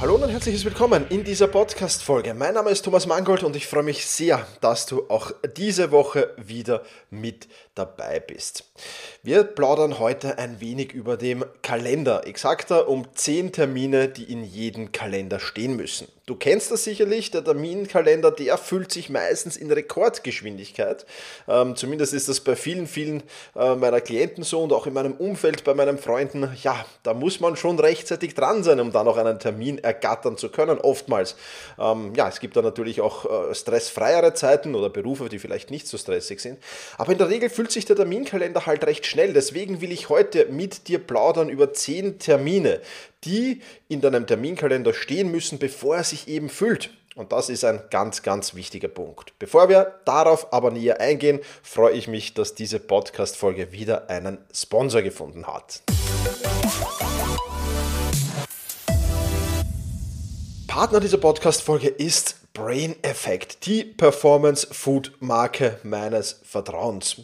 Hallo und herzliches Willkommen in dieser Podcast-Folge. Mein Name ist Thomas Mangold und ich freue mich sehr, dass du auch diese Woche wieder mit dabei bist. Wir plaudern heute ein wenig über den Kalender, exakter um 10 Termine, die in jedem Kalender stehen müssen. Du kennst das sicherlich, der Terminkalender, der füllt sich meistens in Rekordgeschwindigkeit. Ähm, zumindest ist das bei vielen, vielen äh, meiner Klienten so und auch in meinem Umfeld, bei meinen Freunden. Ja, da muss man schon rechtzeitig dran sein, um dann auch einen Termin ergattern zu können, oftmals. Ähm, ja, es gibt da natürlich auch äh, stressfreiere Zeiten oder Berufe, die vielleicht nicht so stressig sind. Aber in der Regel füllt sich der Terminkalender halt recht schnell. Deswegen will ich heute mit dir plaudern über 10 Termine, die in deinem Terminkalender stehen müssen, bevor er sich eben füllt. Und das ist ein ganz, ganz wichtiger Punkt. Bevor wir darauf aber näher eingehen, freue ich mich, dass diese Podcast-Folge wieder einen Sponsor gefunden hat. Partner dieser Podcast-Folge ist Brain Effect, die Performance Food Marke meines Vertrauens.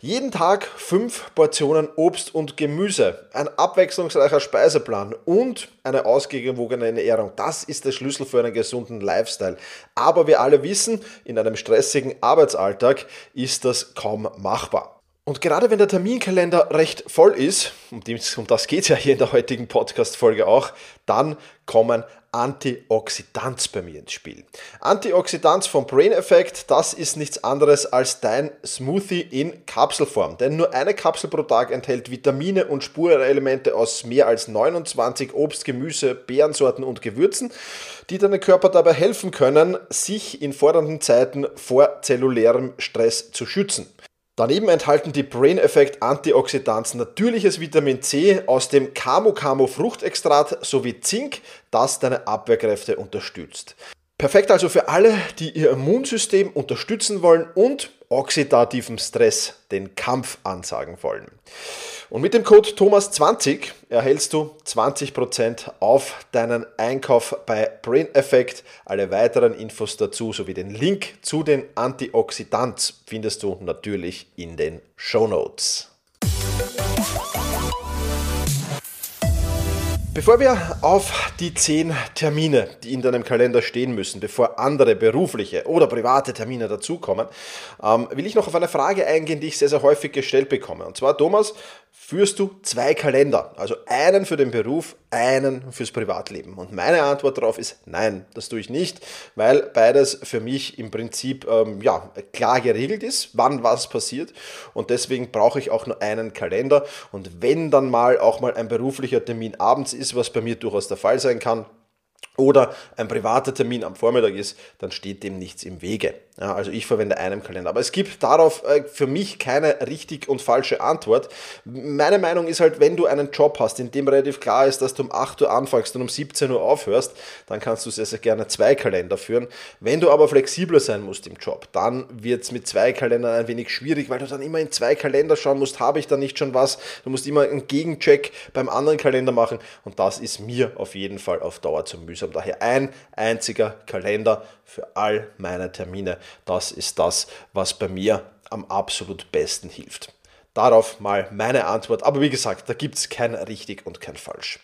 Jeden Tag fünf Portionen Obst und Gemüse, ein abwechslungsreicher Speiseplan und eine ausgewogene Ernährung. Das ist der Schlüssel für einen gesunden Lifestyle. Aber wir alle wissen, in einem stressigen Arbeitsalltag ist das kaum machbar. Und gerade wenn der Terminkalender recht voll ist, um das geht es ja hier in der heutigen Podcast-Folge auch, dann kommen Antioxidants bei mir ins Spiel. Antioxidants vom Brain Effect, das ist nichts anderes als dein Smoothie in Kapselform. Denn nur eine Kapsel pro Tag enthält Vitamine und Spurenelemente aus mehr als 29 Obst, Gemüse, Beerensorten und Gewürzen, die deinem Körper dabei helfen können, sich in fordernden Zeiten vor zellulärem Stress zu schützen. Daneben enthalten die Brain Effect Antioxidants natürliches Vitamin C aus dem Camo Camo Fruchtextrat sowie Zink, das deine Abwehrkräfte unterstützt. Perfekt also für alle, die ihr Immunsystem unterstützen wollen und oxidativen Stress den Kampf ansagen wollen. Und mit dem Code Thomas20 erhältst du 20% auf deinen Einkauf bei Brain Effect. Alle weiteren Infos dazu sowie den Link zu den Antioxidants findest du natürlich in den Show Notes. Bevor wir auf die zehn Termine, die in deinem Kalender stehen müssen, bevor andere berufliche oder private Termine dazukommen, ähm, will ich noch auf eine Frage eingehen, die ich sehr, sehr häufig gestellt bekomme. Und zwar, Thomas, führst du zwei Kalender, also einen für den Beruf, einen fürs Privatleben? Und meine Antwort darauf ist nein, das tue ich nicht, weil beides für mich im Prinzip ähm, ja, klar geregelt ist, wann was passiert. Und deswegen brauche ich auch nur einen Kalender. Und wenn dann mal auch mal ein beruflicher Termin abends ist, was bei mir durchaus der Fall sein kann, oder ein privater Termin am Vormittag ist, dann steht dem nichts im Wege. Ja, also ich verwende einen Kalender. Aber es gibt darauf äh, für mich keine richtig und falsche Antwort. Meine Meinung ist halt, wenn du einen Job hast, in dem relativ klar ist, dass du um 8 Uhr anfängst und um 17 Uhr aufhörst, dann kannst du sehr, sehr gerne zwei Kalender führen. Wenn du aber flexibler sein musst im Job, dann wird es mit zwei Kalendern ein wenig schwierig, weil du dann immer in zwei Kalender schauen musst, habe ich da nicht schon was? Du musst immer einen Gegencheck beim anderen Kalender machen und das ist mir auf jeden Fall auf Dauer zu mühsam. Daher ein einziger Kalender für all meine Termine. Das ist das, was bei mir am absolut besten hilft. Darauf mal meine Antwort. Aber wie gesagt, da gibt es kein richtig und kein falsch.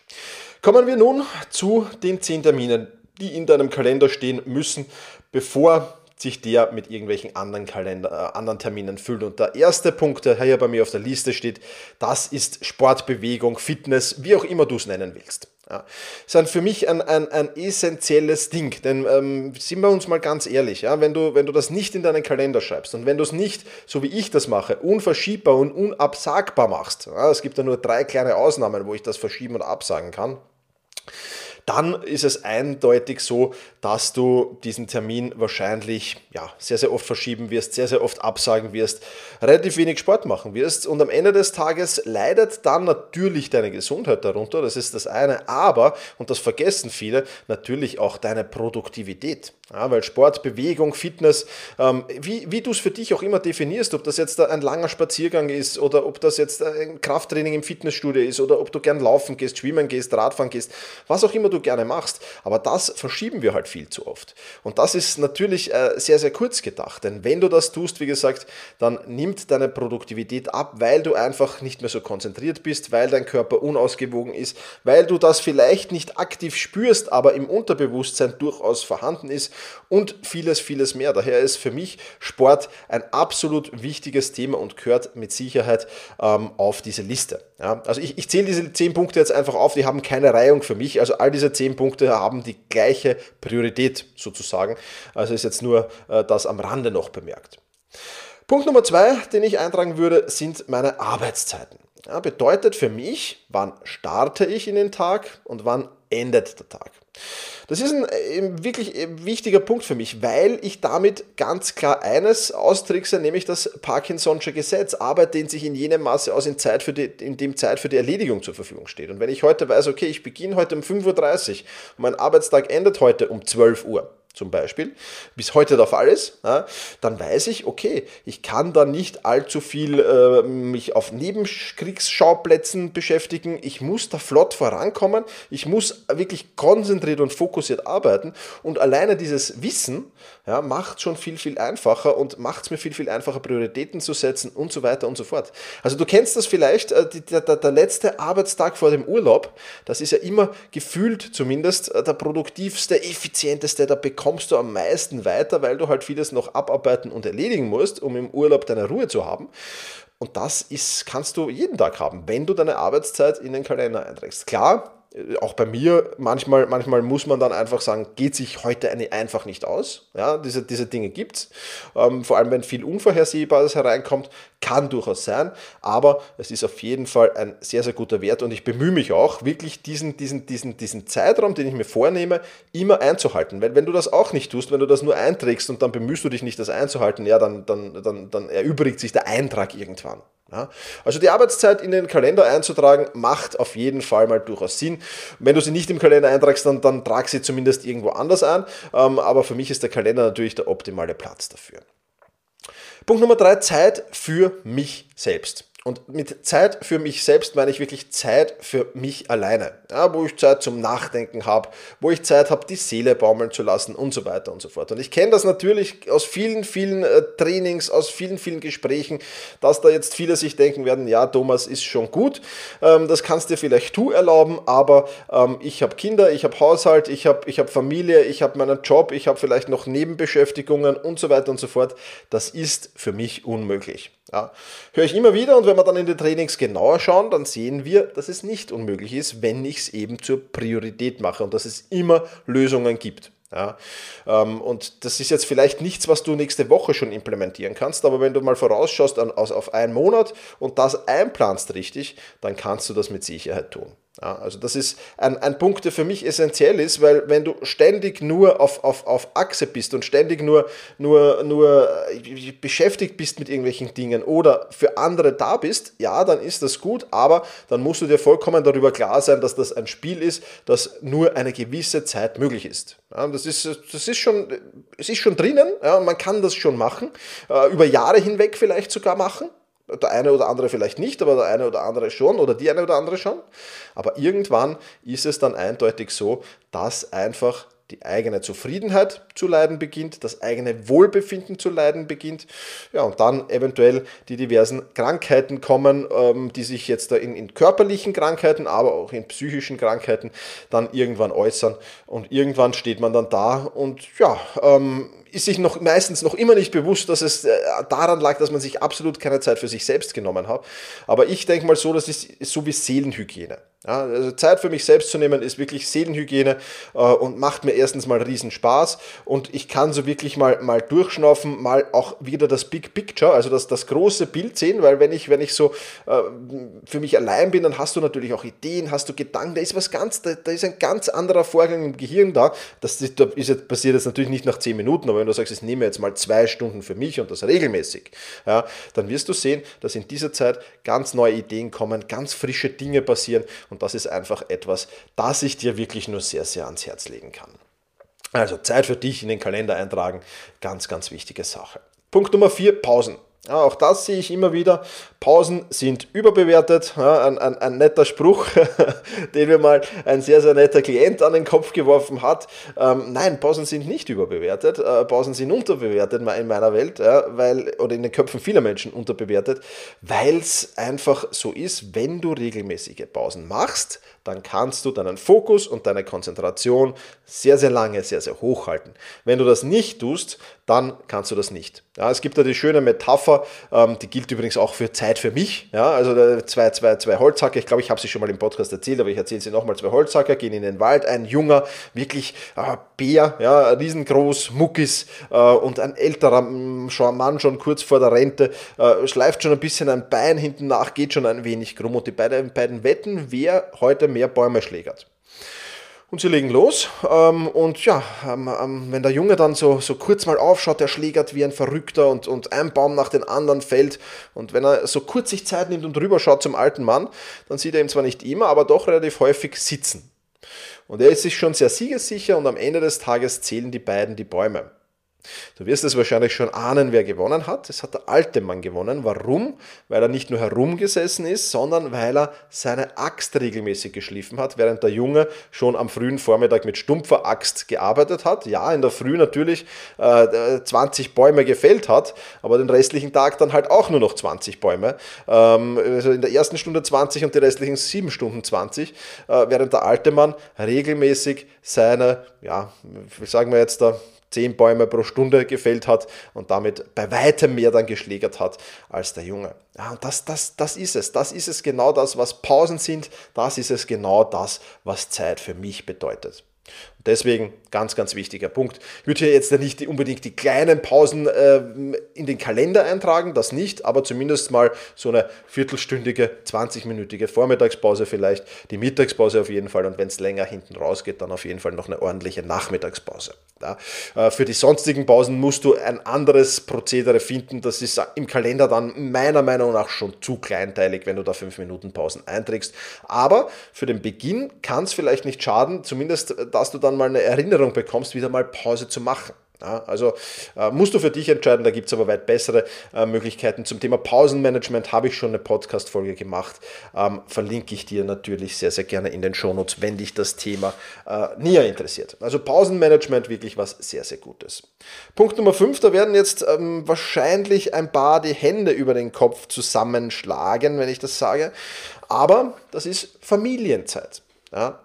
Kommen wir nun zu den 10 Terminen, die in deinem Kalender stehen müssen, bevor sich der mit irgendwelchen anderen, Kalender, äh, anderen Terminen füllt. Und der erste Punkt, der hier bei mir auf der Liste steht, das ist Sportbewegung, Fitness, wie auch immer du es nennen willst. Ja, sind für mich ein, ein, ein essentielles Ding, denn ähm, sind wir uns mal ganz ehrlich, ja, wenn, du, wenn du das nicht in deinen Kalender schreibst und wenn du es nicht, so wie ich das mache, unverschiebbar und unabsagbar machst, ja, es gibt ja nur drei kleine Ausnahmen, wo ich das verschieben oder absagen kann, dann ist es eindeutig so, dass du diesen Termin wahrscheinlich ja, sehr, sehr oft verschieben wirst, sehr, sehr oft absagen wirst, relativ wenig Sport machen wirst und am Ende des Tages leidet dann natürlich deine Gesundheit darunter, das ist das eine, aber, und das vergessen viele, natürlich auch deine Produktivität. Ja, weil Sport, Bewegung, Fitness, ähm, wie, wie du es für dich auch immer definierst, ob das jetzt ein langer Spaziergang ist oder ob das jetzt ein Krafttraining im Fitnessstudio ist oder ob du gern laufen gehst, schwimmen gehst, Radfahren gehst, was auch immer du gerne machst. Aber das verschieben wir halt viel zu oft. Und das ist natürlich äh, sehr, sehr kurz gedacht. Denn wenn du das tust, wie gesagt, dann nimmt deine Produktivität ab, weil du einfach nicht mehr so konzentriert bist, weil dein Körper unausgewogen ist, weil du das vielleicht nicht aktiv spürst, aber im Unterbewusstsein durchaus vorhanden ist und vieles, vieles mehr. Daher ist für mich Sport ein absolut wichtiges Thema und gehört mit Sicherheit ähm, auf diese Liste. Ja, also ich, ich zähle diese zehn Punkte jetzt einfach auf, die haben keine Reihung für mich. Also all diese zehn Punkte haben die gleiche Priorität sozusagen. Also ist jetzt nur äh, das am Rande noch bemerkt. Punkt Nummer zwei, den ich eintragen würde, sind meine Arbeitszeiten. Ja, bedeutet für mich, wann starte ich in den Tag und wann endet der Tag. Das ist ein äh, wirklich äh, wichtiger Punkt für mich, weil ich damit ganz klar eines austrickse, nämlich das Parkinson'sche Gesetz. Arbeit dehnt sich in jenem Maße aus, in, Zeit für die, in dem Zeit für die Erledigung zur Verfügung steht. Und wenn ich heute weiß, okay, ich beginne heute um 5.30 Uhr und mein Arbeitstag endet heute um 12 Uhr, zum Beispiel, bis heute der Fall ist, ja, dann weiß ich, okay, ich kann da nicht allzu viel äh, mich auf Nebenkriegsschauplätzen beschäftigen, ich muss da flott vorankommen, ich muss wirklich konzentriert und fokussiert arbeiten. Und alleine dieses Wissen ja, macht schon viel, viel einfacher und macht es mir viel, viel einfacher, Prioritäten zu setzen und so weiter und so fort. Also du kennst das vielleicht, äh, der, der, der letzte Arbeitstag vor dem Urlaub, das ist ja immer gefühlt zumindest äh, der produktivste, effizienteste, der bekommt kommst du am meisten weiter, weil du halt vieles noch abarbeiten und erledigen musst, um im Urlaub deine Ruhe zu haben. Und das ist, kannst du jeden Tag haben, wenn du deine Arbeitszeit in den Kalender einträgst. Klar, auch bei mir, manchmal, manchmal muss man dann einfach sagen, geht sich heute eine einfach nicht aus. Ja, diese, diese Dinge gibt es. Ähm, vor allem, wenn viel Unvorhersehbares hereinkommt, kann durchaus sein. Aber es ist auf jeden Fall ein sehr, sehr guter Wert und ich bemühe mich auch, wirklich diesen, diesen, diesen, diesen Zeitraum, den ich mir vornehme, immer einzuhalten. Weil wenn du das auch nicht tust, wenn du das nur einträgst und dann bemühst du dich nicht, das einzuhalten, ja, dann, dann, dann, dann erübrigt sich der Eintrag irgendwann. Ja, also die Arbeitszeit in den Kalender einzutragen, macht auf jeden Fall mal durchaus Sinn. Wenn du sie nicht im Kalender eintragst, dann, dann trag sie zumindest irgendwo anders ein. Ähm, aber für mich ist der Kalender natürlich der optimale Platz dafür. Punkt Nummer drei, Zeit für mich selbst. Und mit Zeit für mich selbst meine ich wirklich Zeit für mich alleine, ja, wo ich Zeit zum Nachdenken habe, wo ich Zeit habe, die Seele baumeln zu lassen und so weiter und so fort. Und ich kenne das natürlich aus vielen, vielen äh, Trainings, aus vielen, vielen Gesprächen, dass da jetzt viele sich denken werden, ja, Thomas ist schon gut, ähm, das kannst dir vielleicht du erlauben, aber ähm, ich habe Kinder, ich habe Haushalt, ich habe ich hab Familie, ich habe meinen Job, ich habe vielleicht noch Nebenbeschäftigungen und so weiter und so fort. Das ist für mich unmöglich. Ja, höre ich immer wieder und wenn wir dann in die Trainings genauer schauen, dann sehen wir, dass es nicht unmöglich ist, wenn ich es eben zur Priorität mache und dass es immer Lösungen gibt. Ja, ähm, und das ist jetzt vielleicht nichts, was du nächste Woche schon implementieren kannst, aber wenn du mal vorausschaust auf einen Monat und das einplanst richtig, dann kannst du das mit Sicherheit tun. Ja, also das ist ein, ein Punkt, der für mich essentiell ist, weil wenn du ständig nur auf, auf, auf Achse bist und ständig nur, nur, nur äh, beschäftigt bist mit irgendwelchen Dingen oder für andere da bist, ja, dann ist das gut, aber dann musst du dir vollkommen darüber klar sein, dass das ein Spiel ist, das nur eine gewisse Zeit möglich ist. Ja, das, ist das ist schon, es ist schon drinnen, ja, man kann das schon machen, äh, über Jahre hinweg vielleicht sogar machen. Der eine oder andere vielleicht nicht, aber der eine oder andere schon oder die eine oder andere schon. Aber irgendwann ist es dann eindeutig so, dass einfach die eigene Zufriedenheit zu leiden beginnt, das eigene Wohlbefinden zu leiden beginnt, ja, und dann eventuell die diversen Krankheiten kommen, ähm, die sich jetzt in, in, körperlichen Krankheiten, aber auch in psychischen Krankheiten dann irgendwann äußern. Und irgendwann steht man dann da und ja, ähm, ist sich noch meistens noch immer nicht bewusst, dass es äh, daran lag, dass man sich absolut keine Zeit für sich selbst genommen hat. Aber ich denke mal so, das ist so wie Seelenhygiene. Ja, also Zeit für mich selbst zu nehmen ist wirklich Seelenhygiene äh, und macht mir erstens mal riesen Spaß und ich kann so wirklich mal, mal durchschnaufen, mal auch wieder das Big Picture, also das, das große Bild sehen, weil wenn ich, wenn ich so äh, für mich allein bin, dann hast du natürlich auch Ideen, hast du Gedanken, da ist was ganz, da, da ist ein ganz anderer Vorgang im Gehirn da. Das ist, ist jetzt, passiert jetzt natürlich nicht nach zehn Minuten, aber wenn du sagst, ich nehme jetzt mal zwei Stunden für mich und das regelmäßig, ja, dann wirst du sehen, dass in dieser Zeit ganz neue Ideen kommen, ganz frische Dinge passieren und das ist einfach etwas, das ich dir wirklich nur sehr, sehr ans Herz legen kann. Also Zeit für dich in den Kalender eintragen, ganz, ganz wichtige Sache. Punkt Nummer vier, Pausen. Ja, auch das sehe ich immer wieder. Pausen sind überbewertet. Ja, ein, ein, ein, netter Spruch, den mir mal ein sehr, sehr netter Klient an den Kopf geworfen hat. Ähm, nein, Pausen sind nicht überbewertet. Äh, Pausen sind unterbewertet in meiner Welt, ja, weil, oder in den Köpfen vieler Menschen unterbewertet, weil es einfach so ist, wenn du regelmäßige Pausen machst, dann kannst du deinen Fokus und deine Konzentration sehr, sehr lange, sehr, sehr hoch halten. Wenn du das nicht tust, dann kannst du das nicht. Ja, es gibt da die schöne Metapher, ähm, die gilt übrigens auch für Zeit für mich. Ja, also zwei, zwei, zwei Holzhacker, ich glaube, ich habe sie schon mal im Podcast erzählt, aber ich erzähle sie nochmal, zwei Holzhacker gehen in den Wald, ein junger, wirklich äh, Bär, ja, riesengroß, Muckis äh, und ein älterer schon, Mann, schon kurz vor der Rente, äh, schleift schon ein bisschen ein Bein hinten nach, geht schon ein wenig krumm und die beiden, beiden wetten, wer heute mehr Bäume schlägert. Und sie legen los. Ähm, und ja, ähm, ähm, wenn der Junge dann so, so kurz mal aufschaut, der schlägert wie ein Verrückter und, und ein Baum nach den anderen fällt. Und wenn er so kurz sich Zeit nimmt und rüberschaut zum alten Mann, dann sieht er ihn zwar nicht immer, aber doch relativ häufig sitzen. Und er ist sich schon sehr siegessicher und am Ende des Tages zählen die beiden die Bäume. Du wirst es wahrscheinlich schon ahnen, wer gewonnen hat. Es hat der alte Mann gewonnen. Warum? Weil er nicht nur herumgesessen ist, sondern weil er seine Axt regelmäßig geschliffen hat, während der Junge schon am frühen Vormittag mit stumpfer Axt gearbeitet hat. Ja, in der Früh natürlich äh, 20 Bäume gefällt hat, aber den restlichen Tag dann halt auch nur noch 20 Bäume. Ähm, also in der ersten Stunde 20 und die restlichen 7 Stunden 20, äh, während der alte Mann regelmäßig seine, ja, wie sagen wir jetzt da, zehn Bäume pro Stunde gefällt hat und damit bei weitem mehr dann geschlägert hat als der Junge. Ja, und das, das, das ist es. Das ist es genau das, was Pausen sind. Das ist es genau das, was Zeit für mich bedeutet. Deswegen ganz, ganz wichtiger Punkt. Ich würde hier jetzt nicht unbedingt die kleinen Pausen äh, in den Kalender eintragen, das nicht, aber zumindest mal so eine viertelstündige, 20-minütige Vormittagspause vielleicht, die Mittagspause auf jeden Fall und wenn es länger hinten rausgeht, dann auf jeden Fall noch eine ordentliche Nachmittagspause. Ja, äh, für die sonstigen Pausen musst du ein anderes Prozedere finden, das ist im Kalender dann meiner Meinung nach schon zu kleinteilig, wenn du da 5 Minuten Pausen einträgst. Aber für den Beginn kann es vielleicht nicht schaden, zumindest, dass du dann mal eine Erinnerung bekommst, wieder mal Pause zu machen. Ja, also äh, musst du für dich entscheiden, da gibt es aber weit bessere äh, Möglichkeiten. Zum Thema Pausenmanagement habe ich schon eine Podcast-Folge gemacht. Ähm, verlinke ich dir natürlich sehr, sehr gerne in den Shownotes, wenn dich das Thema äh, näher interessiert. Also Pausenmanagement wirklich was sehr, sehr Gutes. Punkt Nummer 5, da werden jetzt ähm, wahrscheinlich ein paar die Hände über den Kopf zusammenschlagen, wenn ich das sage. Aber das ist Familienzeit. Ja,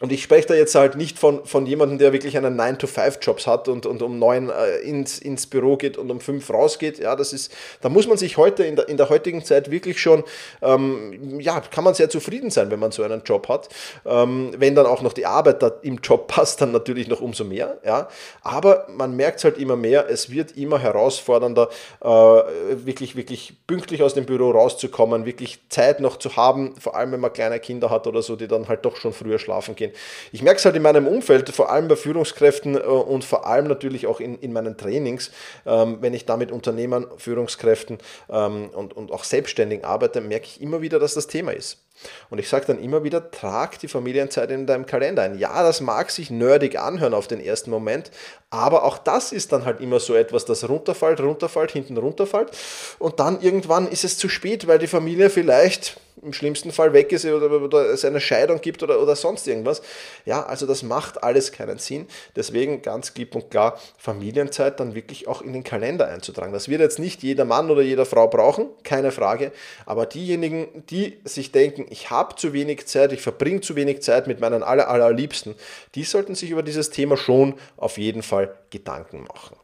und ich spreche da jetzt halt nicht von, von jemandem, der wirklich einen 9-to-5-Jobs hat und, und um 9 äh, ins, ins Büro geht und um 5 rausgeht. Ja, das ist, da muss man sich heute in der, in der heutigen Zeit wirklich schon, ähm, ja, kann man sehr zufrieden sein, wenn man so einen Job hat. Ähm, wenn dann auch noch die Arbeit im Job passt, dann natürlich noch umso mehr. Ja. Aber man merkt es halt immer mehr, es wird immer herausfordernder, äh, wirklich, wirklich pünktlich aus dem Büro rauszukommen, wirklich Zeit noch zu haben, vor allem wenn man kleine Kinder hat oder so, die dann halt doch schon früher schlafen gehen. Ich merke es halt in meinem Umfeld, vor allem bei Führungskräften äh, und vor allem natürlich auch in, in meinen Trainings, ähm, wenn ich da mit Unternehmern, Führungskräften ähm, und, und auch Selbstständigen arbeite, merke ich immer wieder, dass das Thema ist. Und ich sage dann immer wieder, trag die Familienzeit in deinem Kalender ein. Ja, das mag sich nerdig anhören auf den ersten Moment, aber auch das ist dann halt immer so etwas, das runterfällt, runterfällt, hinten runterfällt. Und dann irgendwann ist es zu spät, weil die Familie vielleicht im schlimmsten Fall weg ist oder, es eine Scheidung gibt oder, oder sonst irgendwas. Ja, also das macht alles keinen Sinn. Deswegen ganz klipp und klar, Familienzeit dann wirklich auch in den Kalender einzutragen. Das wird jetzt nicht jeder Mann oder jede Frau brauchen, keine Frage. Aber diejenigen, die sich denken, ich habe zu wenig Zeit, ich verbringe zu wenig Zeit mit meinen aller, allerliebsten, die sollten sich über dieses Thema schon auf jeden Fall Gedanken machen.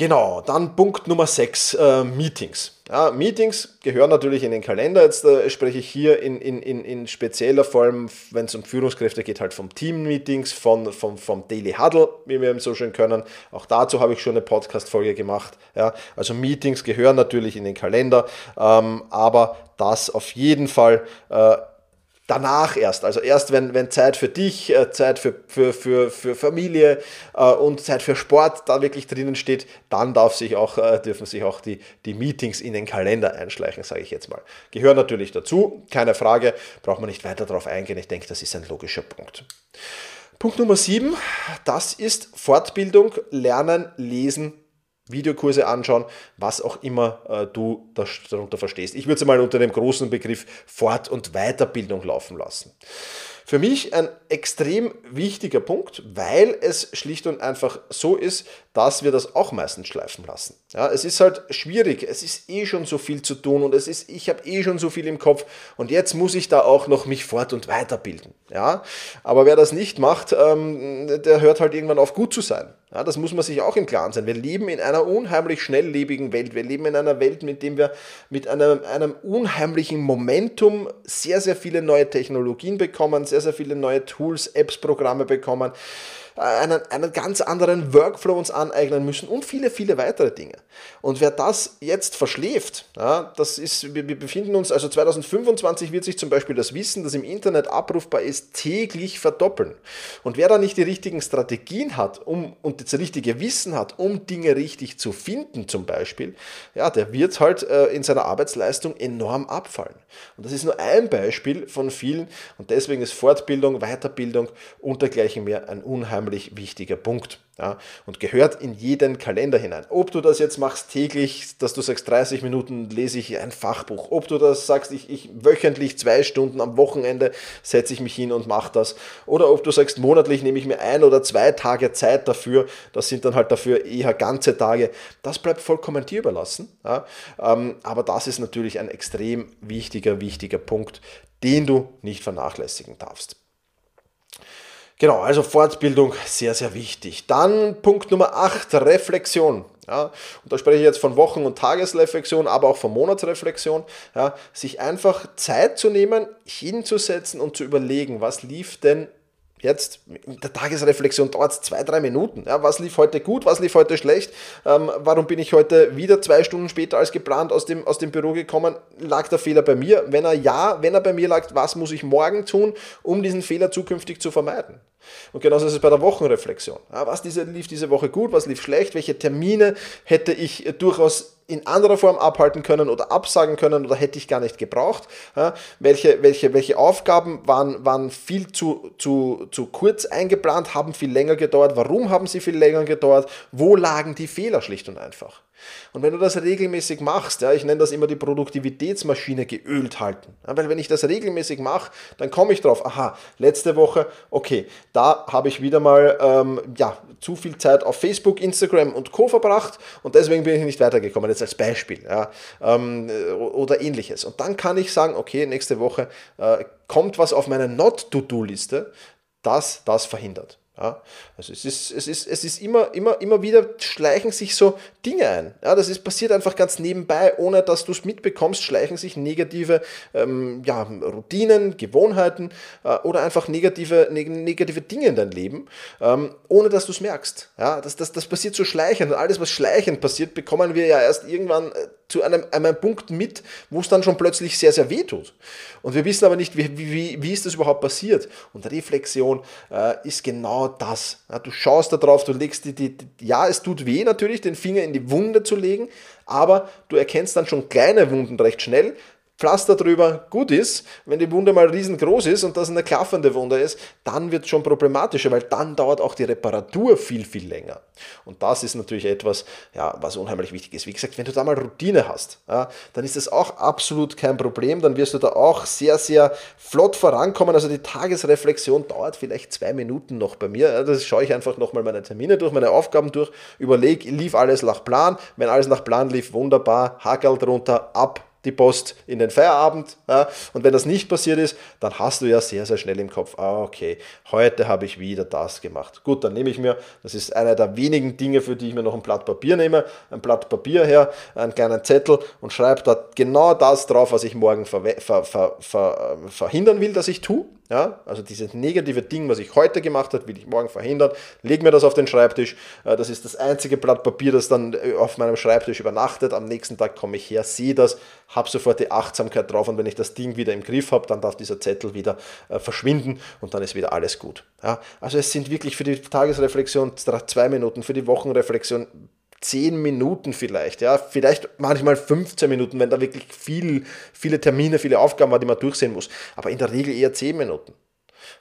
Genau, dann Punkt Nummer 6, äh, Meetings. Ja, Meetings gehören natürlich in den Kalender. Jetzt äh, spreche ich hier in, in, in, in spezieller Form, wenn es um Führungskräfte geht, halt vom Team-Meetings, von, vom, vom Daily Huddle, wie wir eben so schön können. Auch dazu habe ich schon eine Podcast-Folge gemacht. Ja, also Meetings gehören natürlich in den Kalender, ähm, aber das auf jeden Fall äh, danach erst. Also erst, wenn, wenn Zeit für dich, äh, Zeit für, für, für, für Familie äh, und Zeit für Sport da wirklich drinnen steht, dann darf sich auch, äh, dürfen sich auch die, die Meetings in den Kalender einschleichen, sage ich jetzt mal. Gehören natürlich dazu, keine Frage, braucht man nicht weiter darauf eingehen. Ich denke, das ist ein logischer Punkt. Punkt Nummer 7, das ist Fortbildung, Lernen, Lesen, Videokurse anschauen, was auch immer äh, du darunter verstehst. Ich würde es mal unter dem großen Begriff Fort- und Weiterbildung laufen lassen. Für mich ein extrem wichtiger Punkt, weil es schlicht und einfach so ist, dass wir das auch meistens schleifen lassen. Ja, es ist halt schwierig, es ist eh schon so viel zu tun und es ist, ich habe eh schon so viel im Kopf und jetzt muss ich da auch noch mich fort- und weiterbilden. Ja, aber wer das nicht macht, ähm, der hört halt irgendwann auf, gut zu sein. Ja, das muss man sich auch im Klaren sein. Wir leben in einer unheimlich schnelllebigen Welt. Wir leben in einer Welt, mit dem wir mit einem, einem unheimlichen Momentum sehr, sehr viele neue Technologien bekommen, sehr, sehr viele neue Tools, Apps, Programme bekommen einen, einen ganz anderen Workflow uns aneignen müssen und viele, viele weitere Dinge. Und wer das jetzt verschläft, ja, das ist, wir, wir befinden uns, also 2025 wird sich zum Beispiel das Wissen, das im Internet abrufbar ist, täglich verdoppeln. Und wer da nicht die richtigen Strategien hat um, und das richtige Wissen hat, um Dinge richtig zu finden zum Beispiel, ja, der wird halt äh, in seiner Arbeitsleistung enorm abfallen. Und das ist nur ein Beispiel von vielen und deswegen ist Fortbildung, Weiterbildung und dergleichen mehr ein unheimlich unheimlich wichtiger Punkt ja, und gehört in jeden Kalender hinein. Ob du das jetzt machst täglich, dass du sagst, 30 Minuten lese ich ein Fachbuch, ob du das sagst, ich, ich wöchentlich zwei Stunden am Wochenende setze ich mich hin und mache das, oder ob du sagst, monatlich nehme ich mir ein oder zwei Tage Zeit dafür, das sind dann halt dafür eher ganze Tage, das bleibt vollkommen dir überlassen. Ja, ähm, aber das ist natürlich ein extrem wichtiger, wichtiger Punkt, den du nicht vernachlässigen darfst. Genau, also Fortbildung sehr, sehr wichtig. Dann Punkt Nummer 8, Reflexion. Ja, und da spreche ich jetzt von Wochen- und Tagesreflexion, aber auch von Monatsreflexion. Ja, sich einfach Zeit zu nehmen, hinzusetzen und zu überlegen, was lief denn jetzt in der Tagesreflexion dauert es zwei, drei Minuten. Ja, was lief heute gut, was lief heute schlecht? Ähm, warum bin ich heute wieder zwei Stunden später als geplant aus dem, aus dem Büro gekommen? Lag der Fehler bei mir? Wenn er ja, wenn er bei mir lag, was muss ich morgen tun, um diesen Fehler zukünftig zu vermeiden? Und genauso ist es bei der Wochenreflexion. was diese, lief diese Woche gut, was lief schlecht, welche Termine hätte ich durchaus in anderer Form abhalten können oder absagen können oder hätte ich gar nicht gebraucht? Ja, welche, welche, welche Aufgaben waren, waren viel zu, zu, zu kurz eingeplant, haben viel länger gedauert? Warum haben sie viel länger gedauert? Wo lagen die Fehler schlicht und einfach? Und wenn du das regelmäßig machst, ja, ich nenne das immer die Produktivitätsmaschine geölt halten. Ja, weil wenn ich das regelmäßig mache, dann komme ich drauf, aha, letzte Woche, okay, da habe ich wieder mal ähm, ja, zu viel Zeit auf Facebook, Instagram und Co. verbracht und deswegen bin ich nicht weitergekommen, jetzt als Beispiel ja, ähm, oder ähnliches. Und dann kann ich sagen, okay, nächste Woche äh, kommt was auf meine Not-to-Do-Liste, das das verhindert. Ja, also es ist, es ist, es ist immer, immer, immer wieder schleichen sich so Dinge ein. Ja, das ist, passiert einfach ganz nebenbei, ohne dass du es mitbekommst, schleichen sich negative ähm, ja, Routinen, Gewohnheiten äh, oder einfach negative, neg negative Dinge in dein Leben, ähm, ohne dass du es merkst. Ja, das, das, das passiert so schleichend und alles, was schleichend passiert, bekommen wir ja erst irgendwann äh, zu einem, einem Punkt mit, wo es dann schon plötzlich sehr, sehr weh tut. Und wir wissen aber nicht, wie, wie, wie ist das überhaupt passiert. Und Reflexion äh, ist genau das. Du schaust da drauf, du legst die, die, die, ja, es tut weh natürlich, den Finger in die Wunde zu legen, aber du erkennst dann schon kleine Wunden recht schnell, Pflaster drüber gut ist, wenn die Wunde mal riesengroß ist und das eine klaffende Wunde ist, dann wird es schon problematischer, weil dann dauert auch die Reparatur viel, viel länger. Und das ist natürlich etwas, ja, was unheimlich wichtig ist. Wie gesagt, wenn du da mal Routine hast, ja, dann ist das auch absolut kein Problem. Dann wirst du da auch sehr, sehr flott vorankommen. Also die Tagesreflexion dauert vielleicht zwei Minuten noch bei mir. Das schaue ich einfach nochmal meine Termine durch, meine Aufgaben durch, überlege, lief alles nach Plan. Wenn alles nach Plan lief, wunderbar, Hakel drunter, ab die Post in den Feierabend. Ja, und wenn das nicht passiert ist, dann hast du ja sehr, sehr schnell im Kopf, ah, okay, heute habe ich wieder das gemacht. Gut, dann nehme ich mir, das ist einer der wenigen Dinge, für die ich mir noch ein Blatt Papier nehme, ein Blatt Papier her, einen kleinen Zettel und schreibe da genau das drauf, was ich morgen ver ver ver verhindern will, dass ich tue. Ja, also dieses negative Ding, was ich heute gemacht habe, will ich morgen verhindern. Leg mir das auf den Schreibtisch. Äh, das ist das einzige Blatt Papier, das dann äh, auf meinem Schreibtisch übernachtet. Am nächsten Tag komme ich her, sehe das, habe sofort die Achtsamkeit drauf und wenn ich das Ding wieder im Griff habe, dann darf dieser Zettel wieder äh, verschwinden und dann ist wieder alles gut. Ja, also es sind wirklich für die Tagesreflexion zwei Minuten, für die Wochenreflexion 10 Minuten vielleicht, ja, vielleicht manchmal 15 Minuten, wenn da wirklich viel, viele Termine, viele Aufgaben waren, die man durchsehen muss. Aber in der Regel eher 10 Minuten.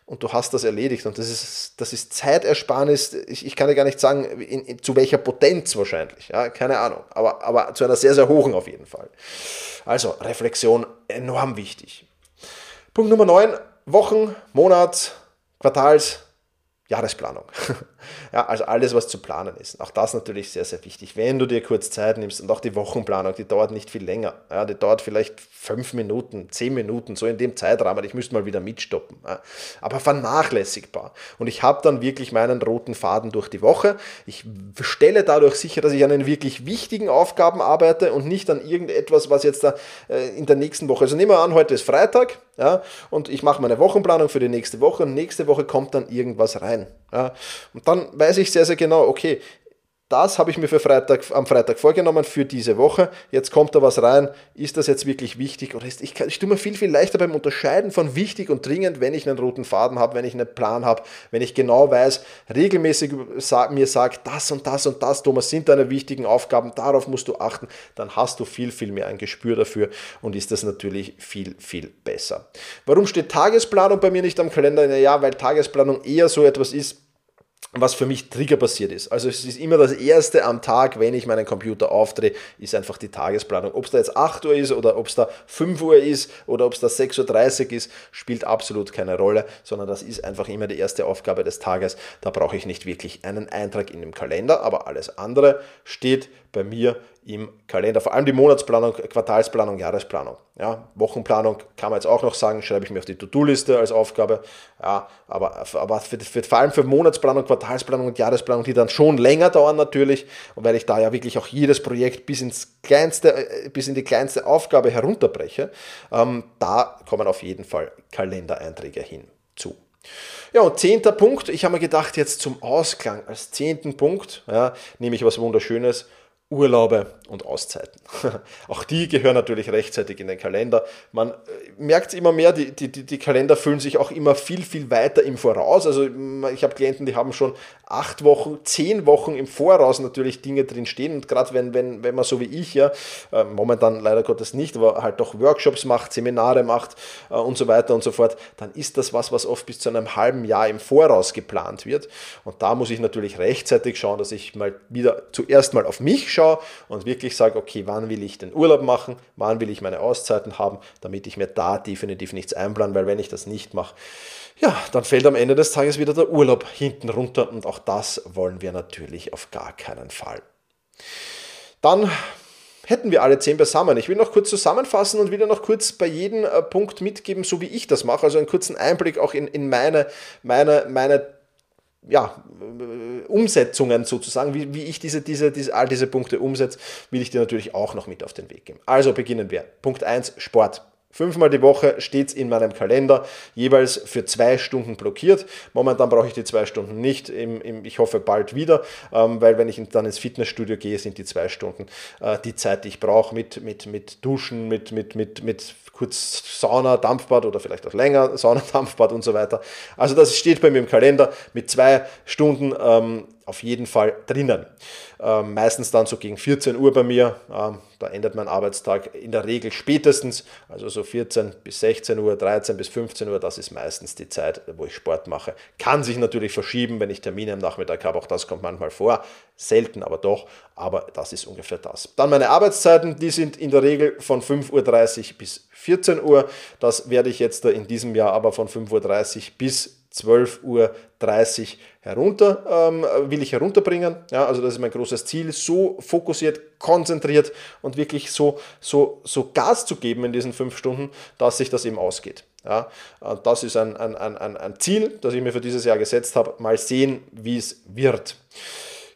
Und du hast das erledigt. Und das ist, das ist Zeitersparnis, ich, ich kann dir gar nicht sagen, in, in, zu welcher Potenz wahrscheinlich. Ja, keine Ahnung. Aber, aber zu einer sehr, sehr hohen auf jeden Fall. Also, Reflexion enorm wichtig. Punkt Nummer 9, Wochen, Monat, Quartals, Jahresplanung. ja, also alles, was zu planen ist. Auch das natürlich sehr, sehr wichtig. Wenn du dir kurz Zeit nimmst und auch die Wochenplanung, die dauert nicht viel länger. Ja, die dauert vielleicht fünf Minuten, zehn Minuten, so in dem Zeitrahmen. Ich müsste mal wieder mitstoppen. Ja, aber vernachlässigbar. Und ich habe dann wirklich meinen roten Faden durch die Woche. Ich stelle dadurch sicher, dass ich an den wirklich wichtigen Aufgaben arbeite und nicht an irgendetwas, was jetzt da äh, in der nächsten Woche. Also nehmen wir an, heute ist Freitag. Ja, und ich mache meine Wochenplanung für die nächste Woche und nächste Woche kommt dann irgendwas rein. Ja, und dann weiß ich sehr, sehr genau, okay, das habe ich mir für Freitag, am Freitag vorgenommen für diese Woche. Jetzt kommt da was rein. Ist das jetzt wirklich wichtig? Oder ist, ich, ich tue mir viel, viel leichter beim Unterscheiden von wichtig und dringend, wenn ich einen roten Faden habe, wenn ich einen Plan habe, wenn ich genau weiß, regelmäßig mir sagt, das und das und das, Thomas, sind deine wichtigen Aufgaben, darauf musst du achten, dann hast du viel, viel mehr ein Gespür dafür und ist das natürlich viel, viel besser. Warum steht Tagesplanung bei mir nicht am Kalender? Ja, weil Tagesplanung eher so etwas ist, was für mich Trigger passiert ist. Also es ist immer das Erste am Tag, wenn ich meinen Computer aufdrehe, ist einfach die Tagesplanung. Ob es da jetzt 8 Uhr ist oder ob es da 5 Uhr ist oder ob es da 6.30 Uhr ist, spielt absolut keine Rolle, sondern das ist einfach immer die erste Aufgabe des Tages. Da brauche ich nicht wirklich einen Eintrag in dem Kalender, aber alles andere steht bei mir im Kalender. Vor allem die Monatsplanung, Quartalsplanung, Jahresplanung. Ja, Wochenplanung kann man jetzt auch noch sagen, schreibe ich mir auf die To-Do-Liste als Aufgabe. Ja, aber, aber für, für, vor allem für Monatsplanung, Quartalsplanung und Jahresplanung, die dann schon länger dauern natürlich, und weil ich da ja wirklich auch jedes Projekt bis ins kleinste, äh, bis in die kleinste Aufgabe herunterbreche, ähm, da kommen auf jeden Fall Kalendereinträge hinzu. Ja, und zehnter Punkt, ich habe mir gedacht, jetzt zum Ausklang als zehnten Punkt, ja, nehme ich was Wunderschönes, Urlaube und Auszeiten. Auch die gehören natürlich rechtzeitig in den Kalender. Man äh, merkt immer mehr, die, die, die Kalender fühlen sich auch immer viel, viel weiter im Voraus. Also ich habe Klienten, die haben schon acht Wochen, zehn Wochen im Voraus natürlich Dinge drin stehen. Und gerade wenn, wenn, wenn man so wie ich ja, äh, momentan leider Gottes nicht, aber halt doch Workshops macht, Seminare macht äh, und so weiter und so fort, dann ist das was, was oft bis zu einem halben Jahr im Voraus geplant wird. Und da muss ich natürlich rechtzeitig schauen, dass ich mal wieder zuerst mal auf mich schaue schaue und wirklich sage, okay, wann will ich den Urlaub machen, wann will ich meine Auszeiten haben, damit ich mir da definitiv nichts einplanen, weil wenn ich das nicht mache, ja, dann fällt am Ende des Tages wieder der Urlaub hinten runter und auch das wollen wir natürlich auf gar keinen Fall. Dann hätten wir alle zehn beisammen. Ich will noch kurz zusammenfassen und wieder noch kurz bei jedem äh, Punkt mitgeben, so wie ich das mache. Also einen kurzen Einblick auch in, in meine, meine, meine ja, Umsetzungen sozusagen, wie, wie ich diese, diese, diese, all diese Punkte umsetze, will ich dir natürlich auch noch mit auf den Weg geben. Also beginnen wir. Punkt 1, Sport. Fünfmal die Woche steht es in meinem Kalender, jeweils für zwei Stunden blockiert. Momentan brauche ich die zwei Stunden nicht, im, im, ich hoffe bald wieder, ähm, weil wenn ich dann ins Fitnessstudio gehe, sind die zwei Stunden äh, die Zeit, die ich brauche mit, mit, mit Duschen, mit, mit, mit, mit kurz Sauna, Dampfbad oder vielleicht auch länger Sauna, Dampfbad und so weiter. Also das steht bei mir im Kalender mit zwei Stunden ähm, auf jeden Fall drinnen. Ähm, meistens dann so gegen 14 Uhr bei mir. Ähm, da endet mein Arbeitstag in der Regel spätestens, also so 14 bis 16 Uhr, 13 bis 15 Uhr, das ist meistens die Zeit, wo ich Sport mache. Kann sich natürlich verschieben, wenn ich Termine am Nachmittag habe, auch das kommt manchmal vor. Selten, aber doch, aber das ist ungefähr das. Dann meine Arbeitszeiten, die sind in der Regel von 5.30 Uhr bis 14 Uhr. Das werde ich jetzt in diesem Jahr aber von 5.30 Uhr bis 12.30 Uhr herunter, ähm, will ich herunterbringen. Ja, also das ist mein großes Ziel, so fokussiert, konzentriert und wirklich so, so, so Gas zu geben in diesen fünf Stunden, dass sich das eben ausgeht. Ja, das ist ein, ein, ein, ein Ziel, das ich mir für dieses Jahr gesetzt habe. Mal sehen, wie es wird.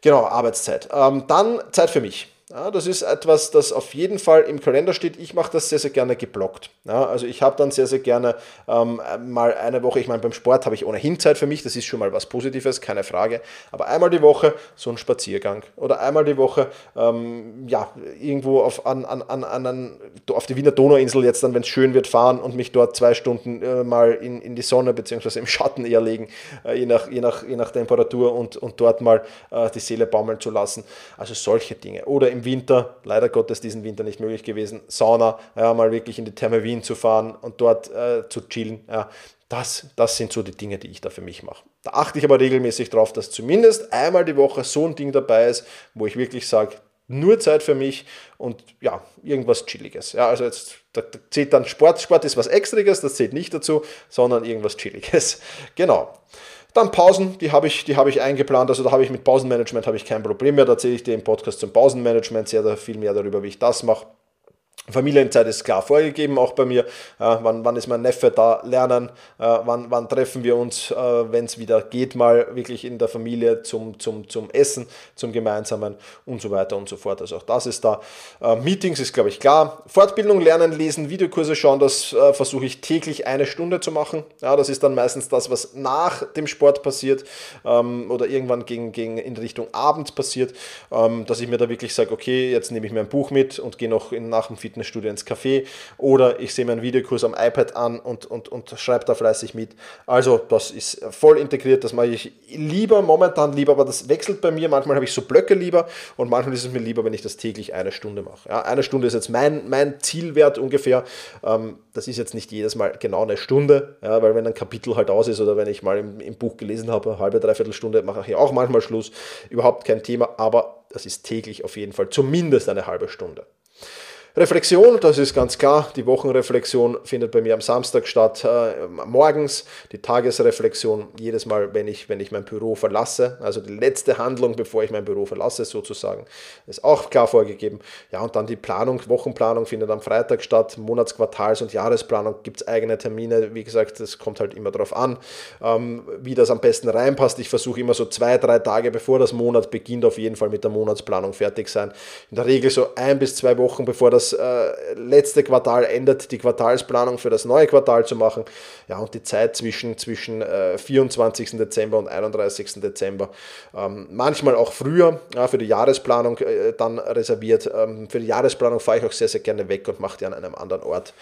Genau, Arbeitszeit. Ähm, dann Zeit für mich. Ja, das ist etwas, das auf jeden Fall im Kalender steht. Ich mache das sehr, sehr gerne geblockt. Ja, also ich habe dann sehr, sehr gerne ähm, mal eine Woche, ich meine, beim Sport habe ich ohnehin Zeit für mich, das ist schon mal was Positives, keine Frage. Aber einmal die Woche so ein Spaziergang oder einmal die Woche ähm, ja, irgendwo auf, an, an, an, an, auf die Wiener Donauinsel jetzt dann, wenn es schön wird, fahren und mich dort zwei Stunden äh, mal in, in die Sonne bzw. im Schatten eher legen, äh, je, nach, je, nach, je nach Temperatur und, und dort mal äh, die Seele baumeln zu lassen. Also solche Dinge. Oder im Winter, leider Gottes diesen Winter nicht möglich gewesen, Sauna, ja, mal wirklich in die Therme Wien zu fahren und dort äh, zu chillen. Ja, das, das sind so die Dinge, die ich da für mich mache. Da achte ich aber regelmäßig darauf, dass zumindest einmal die Woche so ein Ding dabei ist, wo ich wirklich sage, nur Zeit für mich und ja, irgendwas Chilliges. Ja, also jetzt da, da zählt dann Sport. Sport ist was Extriges, das zählt nicht dazu, sondern irgendwas Chilliges. Genau. Dann Pausen, die habe ich, hab ich eingeplant. Also da habe ich mit Pausenmanagement habe ich kein Problem mehr. Da erzähle ich dir im Podcast zum Pausenmanagement sehr viel mehr darüber, wie ich das mache. Familienzeit ist klar vorgegeben, auch bei mir. Äh, wann, wann ist mein Neffe da lernen? Äh, wann, wann treffen wir uns, äh, wenn es wieder geht, mal wirklich in der Familie zum, zum, zum Essen, zum Gemeinsamen und so weiter und so fort. Also auch das ist da. Äh, Meetings ist, glaube ich, klar. Fortbildung lernen, lesen, Videokurse schauen, das äh, versuche ich täglich eine Stunde zu machen. Ja, das ist dann meistens das, was nach dem Sport passiert ähm, oder irgendwann gegen, gegen in Richtung Abend passiert, ähm, dass ich mir da wirklich sage, okay, jetzt nehme ich mir ein Buch mit und gehe noch in, nach dem Fitness Fitnessstudio ins Café oder ich sehe meinen Videokurs am iPad an und, und, und schreibe da fleißig mit. Also das ist voll integriert, das mache ich lieber, momentan lieber, aber das wechselt bei mir. Manchmal habe ich so Blöcke lieber und manchmal ist es mir lieber, wenn ich das täglich eine Stunde mache. Ja, eine Stunde ist jetzt mein, mein Zielwert ungefähr. Ähm, das ist jetzt nicht jedes Mal genau eine Stunde, ja, weil wenn ein Kapitel halt aus ist oder wenn ich mal im, im Buch gelesen habe, eine halbe, dreiviertel Stunde, mache ich auch manchmal Schluss. Überhaupt kein Thema, aber das ist täglich auf jeden Fall zumindest eine halbe Stunde. Reflexion, das ist ganz klar. Die Wochenreflexion findet bei mir am Samstag statt, äh, morgens. Die Tagesreflexion jedes Mal, wenn ich, wenn ich mein Büro verlasse. Also die letzte Handlung, bevor ich mein Büro verlasse, sozusagen. Ist auch klar vorgegeben. Ja, und dann die Planung, Wochenplanung findet am Freitag statt. Monats-, Quartals- und Jahresplanung gibt es eigene Termine. Wie gesagt, das kommt halt immer darauf an, ähm, wie das am besten reinpasst. Ich versuche immer so zwei, drei Tage bevor das Monat beginnt, auf jeden Fall mit der Monatsplanung fertig sein. In der Regel so ein bis zwei Wochen bevor das das äh, letzte Quartal endet, die Quartalsplanung für das neue Quartal zu machen. Ja, und die Zeit zwischen, zwischen äh, 24. Dezember und 31. Dezember, ähm, manchmal auch früher für die Jahresplanung äh, dann reserviert. Ähm, für die Jahresplanung fahre ich auch sehr, sehr gerne weg und mache die an einem anderen Ort,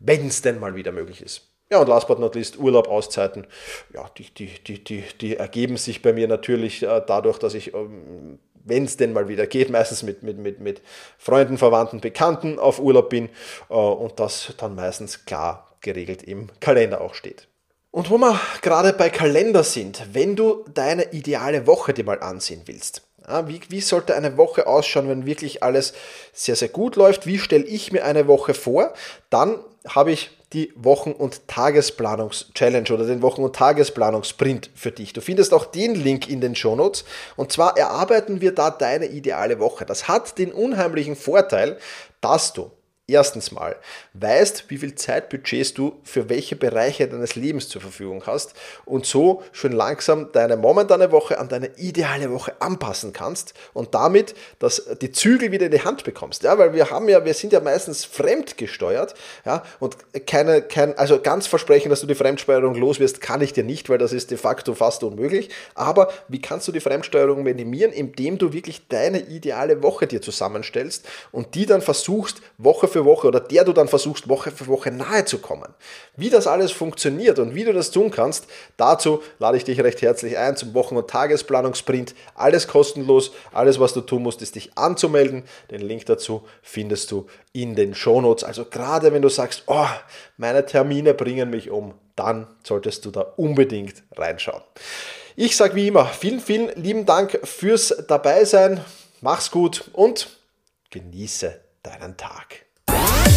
wenn es denn mal wieder möglich ist. Ja, und last but not least, Urlaub, Auszeiten. Ja, die, die, die, die, die ergeben sich bei mir natürlich äh, dadurch, dass ich, ähm, wenn es denn mal wieder geht, meistens mit, mit, mit, mit Freunden, Verwandten, Bekannten auf Urlaub bin äh, und das dann meistens klar geregelt im Kalender auch steht. Und wo wir gerade bei Kalender sind, wenn du deine ideale Woche dir mal ansehen willst, wie, wie sollte eine Woche ausschauen, wenn wirklich alles sehr, sehr gut läuft? Wie stelle ich mir eine Woche vor? Dann habe ich die Wochen- und Tagesplanungs-Challenge oder den Wochen- und Tagesplanungssprint für dich. Du findest auch den Link in den Shownotes. Und zwar erarbeiten wir da deine ideale Woche. Das hat den unheimlichen Vorteil, dass du erstens mal weißt, wie viel Zeitbudgets du für welche Bereiche deines Lebens zur Verfügung hast und so schon langsam deine momentane Woche an deine ideale Woche anpassen kannst und damit dass die Zügel wieder in die Hand bekommst. Ja, weil wir haben ja, wir sind ja meistens fremdgesteuert, ja, und keine, kein, also ganz versprechen, dass du die Fremdsteuerung los wirst, kann ich dir nicht, weil das ist de facto fast unmöglich. Aber wie kannst du die Fremdsteuerung minimieren, indem du wirklich deine ideale Woche dir zusammenstellst und die dann versuchst, Woche für Woche oder der du dann versuchst, Woche für Woche nahe zu kommen. Wie das alles funktioniert und wie du das tun kannst, dazu lade ich dich recht herzlich ein zum Wochen- und Tagesplanungssprint. Alles kostenlos. Alles, was du tun musst, ist dich anzumelden. Den Link dazu findest du in den Shownotes. Also gerade wenn du sagst, oh, meine Termine bringen mich um, dann solltest du da unbedingt reinschauen. Ich sage wie immer, vielen, vielen lieben Dank fürs Dabeisein. Mach's gut und genieße deinen Tag. Bye.